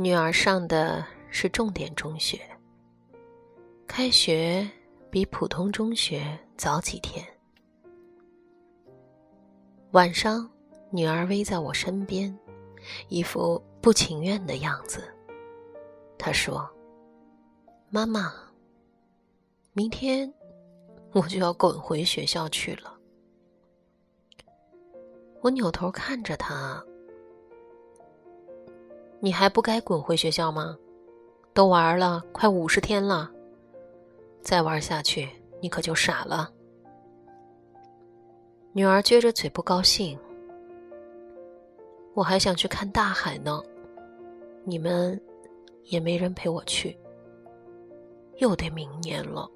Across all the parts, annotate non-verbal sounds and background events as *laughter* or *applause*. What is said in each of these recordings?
女儿上的是重点中学，开学比普通中学早几天。晚上，女儿偎在我身边，一副不情愿的样子。她说：“妈妈，明天我就要滚回学校去了。”我扭头看着她。你还不该滚回学校吗？都玩了快五十天了，再玩下去你可就傻了。女儿撅着嘴不高兴，我还想去看大海呢，你们也没人陪我去，又得明年了。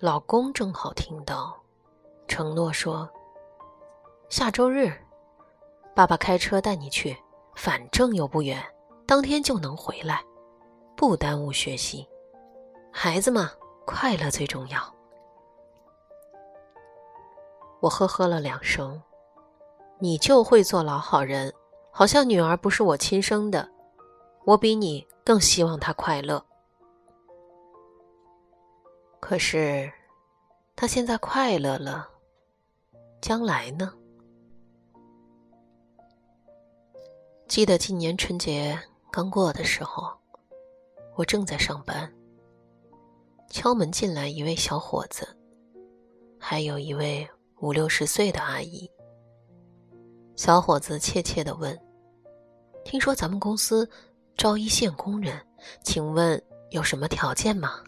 老公正好听到，承诺说下周日。爸爸开车带你去，反正又不远，当天就能回来，不耽误学习。孩子嘛，快乐最重要。我呵呵了两声，你就会做老好人，好像女儿不是我亲生的，我比你更希望她快乐。可是，她现在快乐了，将来呢？记得今年春节刚过的时候，我正在上班。敲门进来一位小伙子，还有一位五六十岁的阿姨。小伙子怯怯地问：“听说咱们公司招一线工人，请问有什么条件吗？”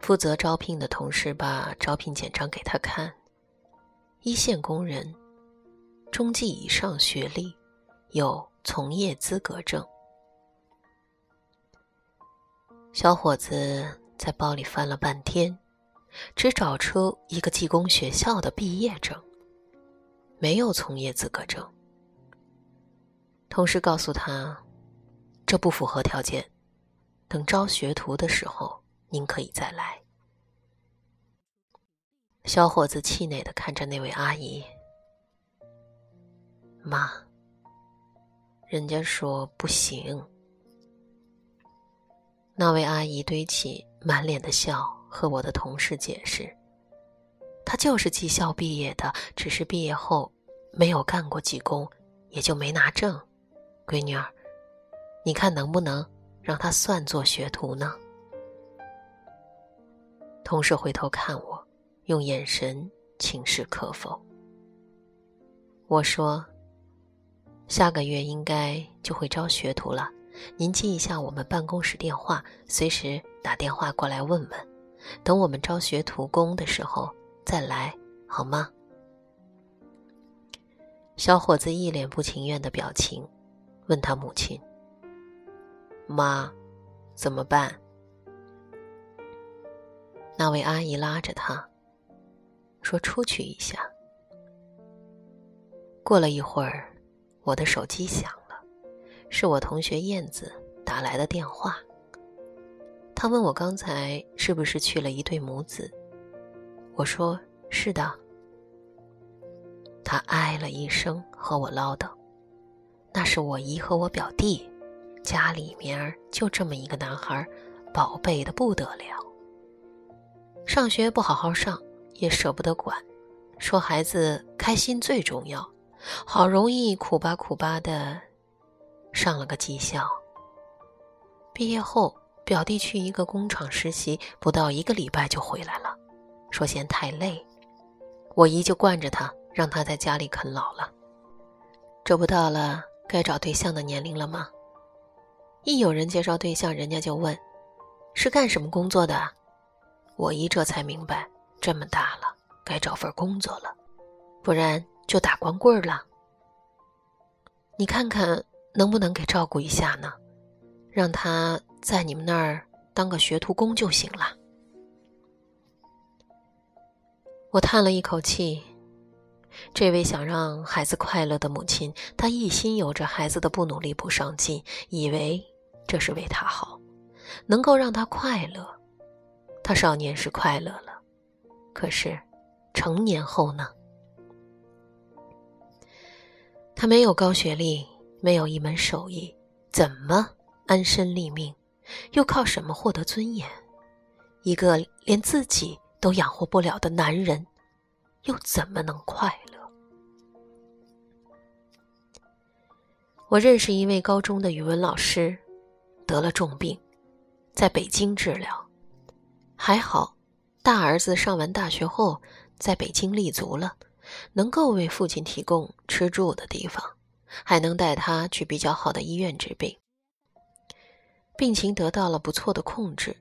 负责招聘的同事把招聘简章给他看，一线工人。中级以上学历，有从业资格证。小伙子在包里翻了半天，只找出一个技工学校的毕业证，没有从业资格证。同事告诉他，这不符合条件，等招学徒的时候您可以再来。小伙子气馁的看着那位阿姨。妈，人家说不行。那位阿姨堆起满脸的笑，和我的同事解释：“她就是技校毕业的，只是毕业后没有干过技工，也就没拿证。闺女儿，你看能不能让她算作学徒呢？”同事回头看我，用眼神请示可否。我说。下个月应该就会招学徒了，您记一下我们办公室电话，随时打电话过来问问。等我们招学徒工的时候再来，好吗？小伙子一脸不情愿的表情，问他母亲：“妈，怎么办？”那位阿姨拉着他说：“出去一下。”过了一会儿。我的手机响了，是我同学燕子打来的电话。他问我刚才是不是去了一对母子，我说是的。他唉了一声，和我唠叨：“那是我姨和我表弟，家里面就这么一个男孩，宝贝的不得了。上学不好好上，也舍不得管，说孩子开心最重要。”好容易苦巴苦巴的上了个技校，毕业后表弟去一个工厂实习，不到一个礼拜就回来了，说嫌太累，我姨就惯着他，让他在家里啃老了。这不到了该找对象的年龄了吗？一有人介绍对象，人家就问是干什么工作的，我姨这才明白，这么大了该找份工作了，不然。就打光棍了。你看看能不能给照顾一下呢？让他在你们那儿当个学徒工就行了。我叹了一口气。这位想让孩子快乐的母亲，她一心有着孩子的不努力不上进，以为这是为他好，能够让他快乐。他少年时快乐了，可是成年后呢？他没有高学历，没有一门手艺，怎么安身立命？又靠什么获得尊严？一个连自己都养活不了的男人，又怎么能快乐？我认识一位高中的语文老师，得了重病，在北京治疗，还好，大儿子上完大学后，在北京立足了，能够为父亲提供吃住的地方，还能带他去比较好的医院治病，病情得到了不错的控制。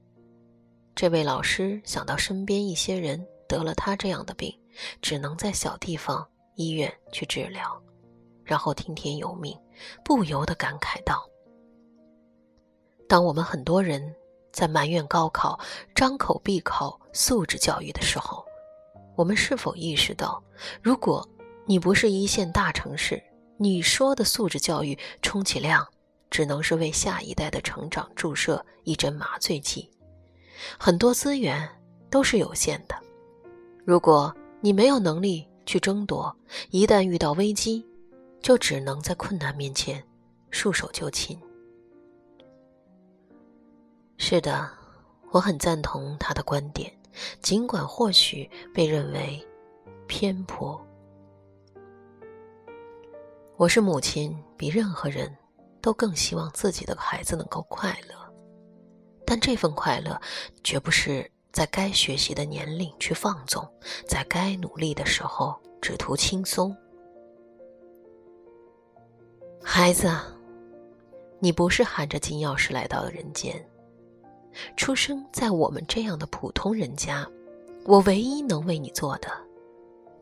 这位老师想到身边一些人得了他这样的病，只能在小地方医院去治疗，然后听天由命，不由得感慨道：“当我们很多人在埋怨高考张口闭口素质教育的时候，我们是否意识到，如果你不是一线大城市，你说的素质教育充其量只能是为下一代的成长注射一针麻醉剂？”很多资源都是有限的，如果你没有能力去争夺，一旦遇到危机，就只能在困难面前束手就擒。是的，我很赞同他的观点，尽管或许被认为偏颇。我是母亲，比任何人都更希望自己的孩子能够快乐。但这份快乐，绝不是在该学习的年龄去放纵，在该努力的时候只图轻松。孩子，你不是含着金钥匙来到了人间，出生在我们这样的普通人家，我唯一能为你做的，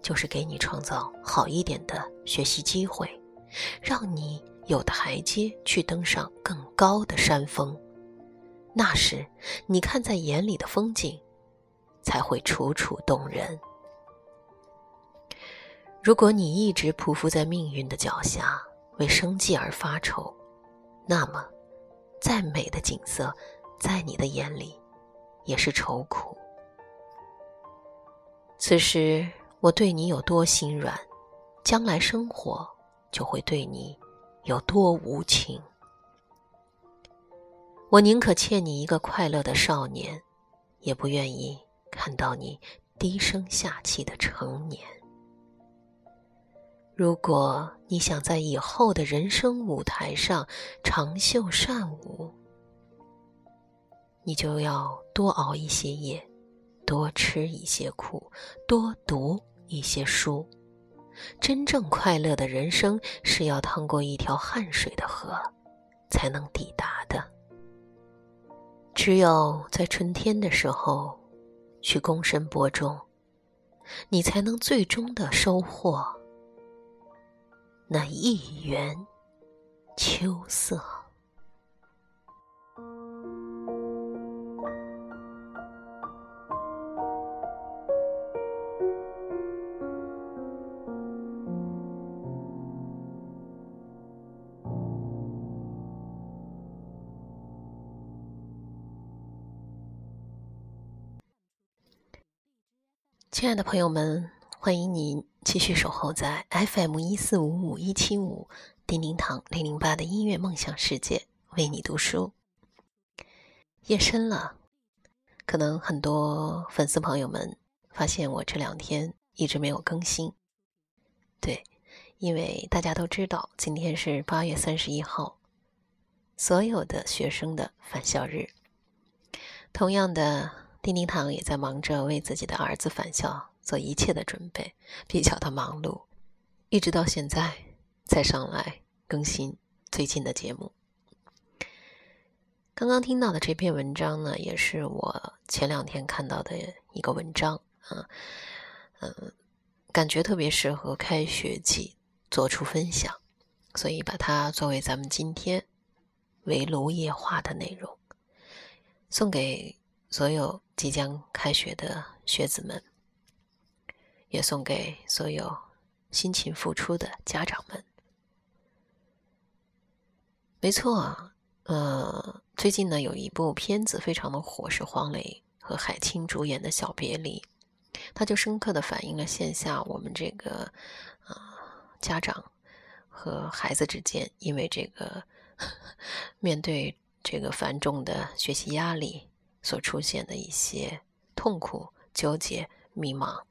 就是给你创造好一点的学习机会，让你有台阶去登上更高的山峰。那时，你看在眼里的风景，才会楚楚动人。如果你一直匍匐在命运的脚下，为生计而发愁，那么，再美的景色，在你的眼里，也是愁苦。此时我对你有多心软，将来生活就会对你有多无情。我宁可欠你一个快乐的少年，也不愿意看到你低声下气的成年。如果你想在以后的人生舞台上长袖善舞，你就要多熬一些夜，多吃一些苦，多读一些书。真正快乐的人生是要趟过一条汗水的河，才能抵达的。只有在春天的时候，去躬身播种，你才能最终的收获那一园秋色。亲爱的朋友们，欢迎您继续守候在 FM 一四五五一七五叮叮堂零零八的音乐梦想世界，为你读书。夜深了，可能很多粉丝朋友们发现我这两天一直没有更新。对，因为大家都知道今天是八月三十一号，所有的学生的返校日。同样的。丁丁堂也在忙着为自己的儿子返校做一切的准备，比较的忙碌，一直到现在才上来更新最近的节目。刚刚听到的这篇文章呢，也是我前两天看到的一个文章啊，嗯，感觉特别适合开学季做出分享，所以把它作为咱们今天围炉夜话的内容送给。所有即将开学的学子们，也送给所有辛勤付出的家长们。没错，呃，最近呢有一部片子非常的火，是黄磊和海清主演的《小别离》，它就深刻的反映了线下我们这个啊家长和孩子之间，因为这个 *laughs* 面对这个繁重的学习压力所出现的一些痛苦、纠结、迷茫，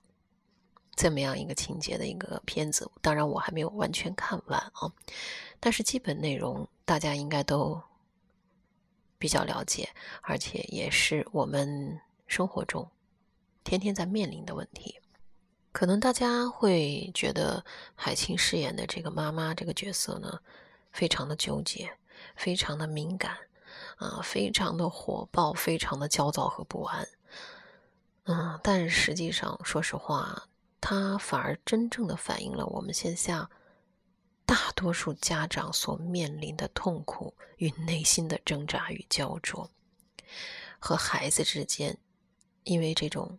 这么样一个情节的一个片子。当然，我还没有完全看完啊，但是基本内容大家应该都比较了解，而且也是我们生活中天天在面临的问题。可能大家会觉得海清饰演的这个妈妈这个角色呢，非常的纠结，非常的敏感，啊，非常的火爆，非常的焦躁和不安。嗯，但实际上，说实话，它反而真正的反映了我们线下大多数家长所面临的痛苦与内心的挣扎与焦灼，和孩子之间因为这种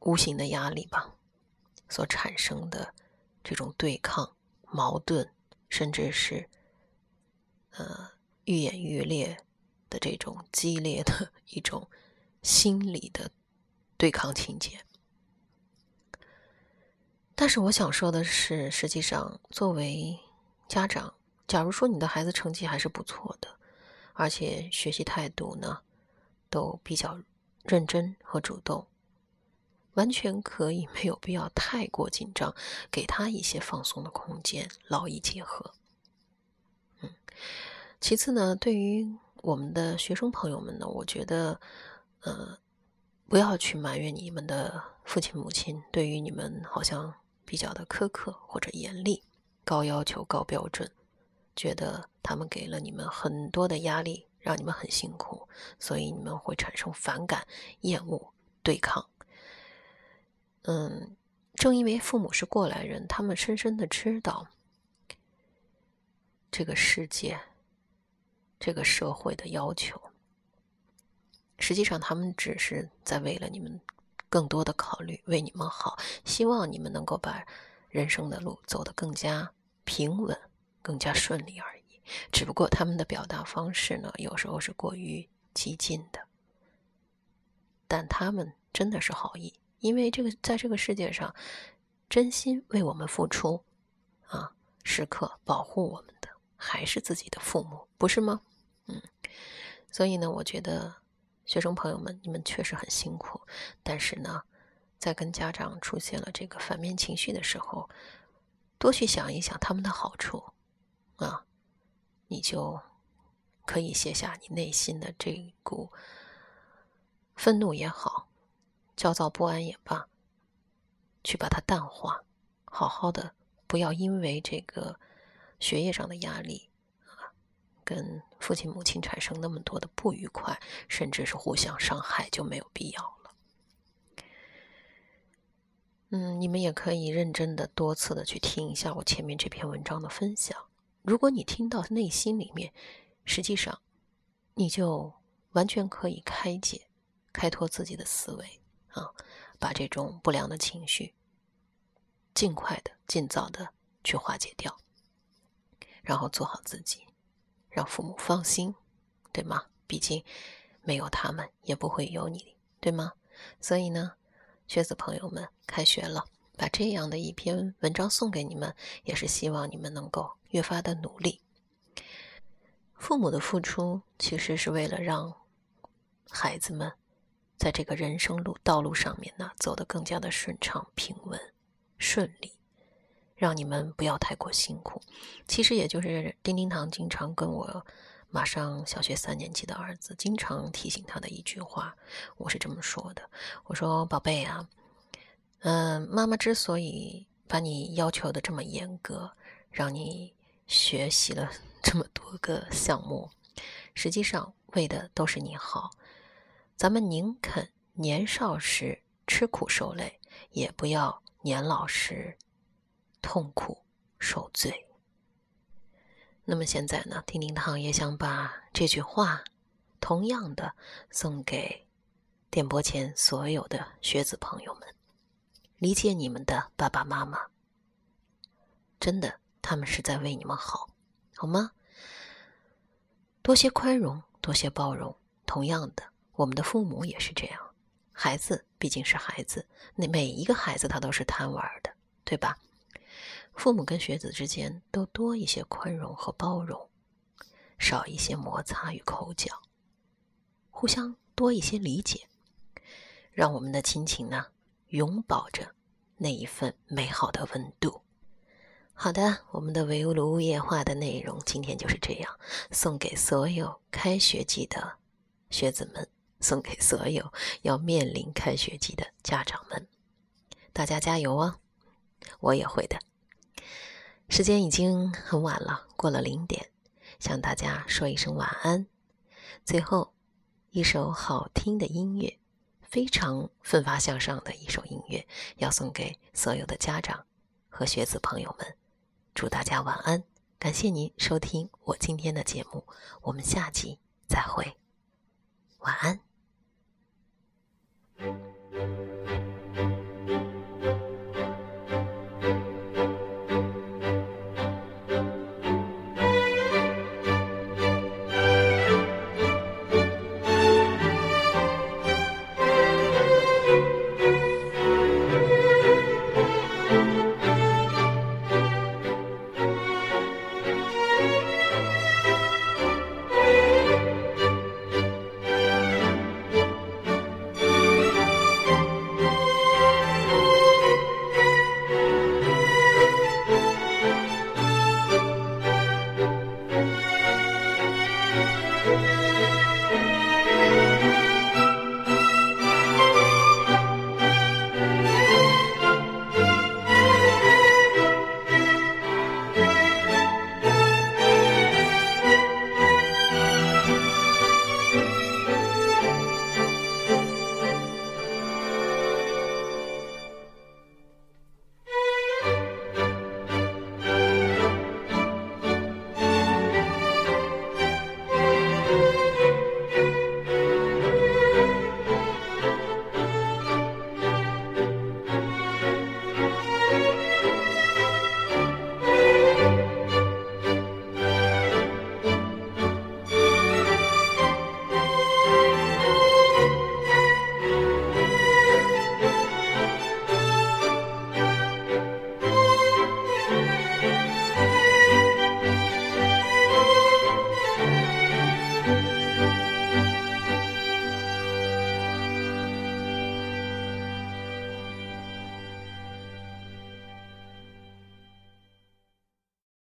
无形的压力吧。所产生的这种对抗、矛盾，甚至是呃愈演愈烈的这种激烈的 *laughs* 一种心理的对抗情节。但是我想说的是，实际上作为家长，假如说你的孩子成绩还是不错的，而且学习态度呢都比较认真和主动。完全可以，没有必要太过紧张，给他一些放松的空间，劳逸结合。嗯，其次呢，对于我们的学生朋友们呢，我觉得，呃，不要去埋怨你们的父亲母亲，对于你们好像比较的苛刻或者严厉，高要求、高标准，觉得他们给了你们很多的压力，让你们很辛苦，所以你们会产生反感、厌恶、对抗。嗯，正因为父母是过来人，他们深深的知道这个世界、这个社会的要求。实际上，他们只是在为了你们更多的考虑，为你们好，希望你们能够把人生的路走得更加平稳、更加顺利而已。只不过他们的表达方式呢，有时候是过于激进的，但他们真的是好意。因为这个，在这个世界上，真心为我们付出，啊，时刻保护我们的，还是自己的父母，不是吗？嗯，所以呢，我觉得学生朋友们，你们确实很辛苦，但是呢，在跟家长出现了这个反面情绪的时候，多去想一想他们的好处，啊，你就可以卸下你内心的这股愤怒也好。焦躁不安也罢，去把它淡化，好好的，不要因为这个学业上的压力，跟父亲母亲产生那么多的不愉快，甚至是互相伤害，就没有必要了。嗯，你们也可以认真的多次的去听一下我前面这篇文章的分享。如果你听到内心里面，实际上你就完全可以开解、开拓自己的思维。啊，把这种不良的情绪尽快的、尽早的去化解掉，然后做好自己，让父母放心，对吗？毕竟没有他们，也不会有你，对吗？所以呢，学子朋友们，开学了，把这样的一篇文章送给你们，也是希望你们能够越发的努力。父母的付出，其实是为了让孩子们。在这个人生路道路上面呢，走得更加的顺畅、平稳、顺利，让你们不要太过辛苦。其实也就是丁丁堂经常跟我马上小学三年级的儿子经常提醒他的一句话，我是这么说的：我说宝贝啊，嗯，妈妈之所以把你要求的这么严格，让你学习了 *laughs* 这么多个项目，实际上为的都是你好。咱们宁肯年少时吃苦受累，也不要年老时痛苦受罪。那么现在呢，丁丁堂也想把这句话，同样的送给电波前所有的学子朋友们。理解你们的爸爸妈妈，真的，他们是在为你们好，好吗？多些宽容，多些包容。同样的。我们的父母也是这样，孩子毕竟是孩子，那每一个孩子他都是贪玩的，对吧？父母跟学子之间都多一些宽容和包容，少一些摩擦与口角，互相多一些理解，让我们的亲情呢永保着那一份美好的温度。好的，我们的围炉夜话的内容今天就是这样，送给所有开学季的学子们，送给所有要面临开学季的家长们，大家加油哦！我也会的。时间已经很晚了，过了零点，向大家说一声晚安。最后，一首好听的音乐，非常奋发向上的一首音乐，要送给所有的家长和学子朋友们。祝大家晚安，感谢您收听我今天的节目，我们下集再会，晚安。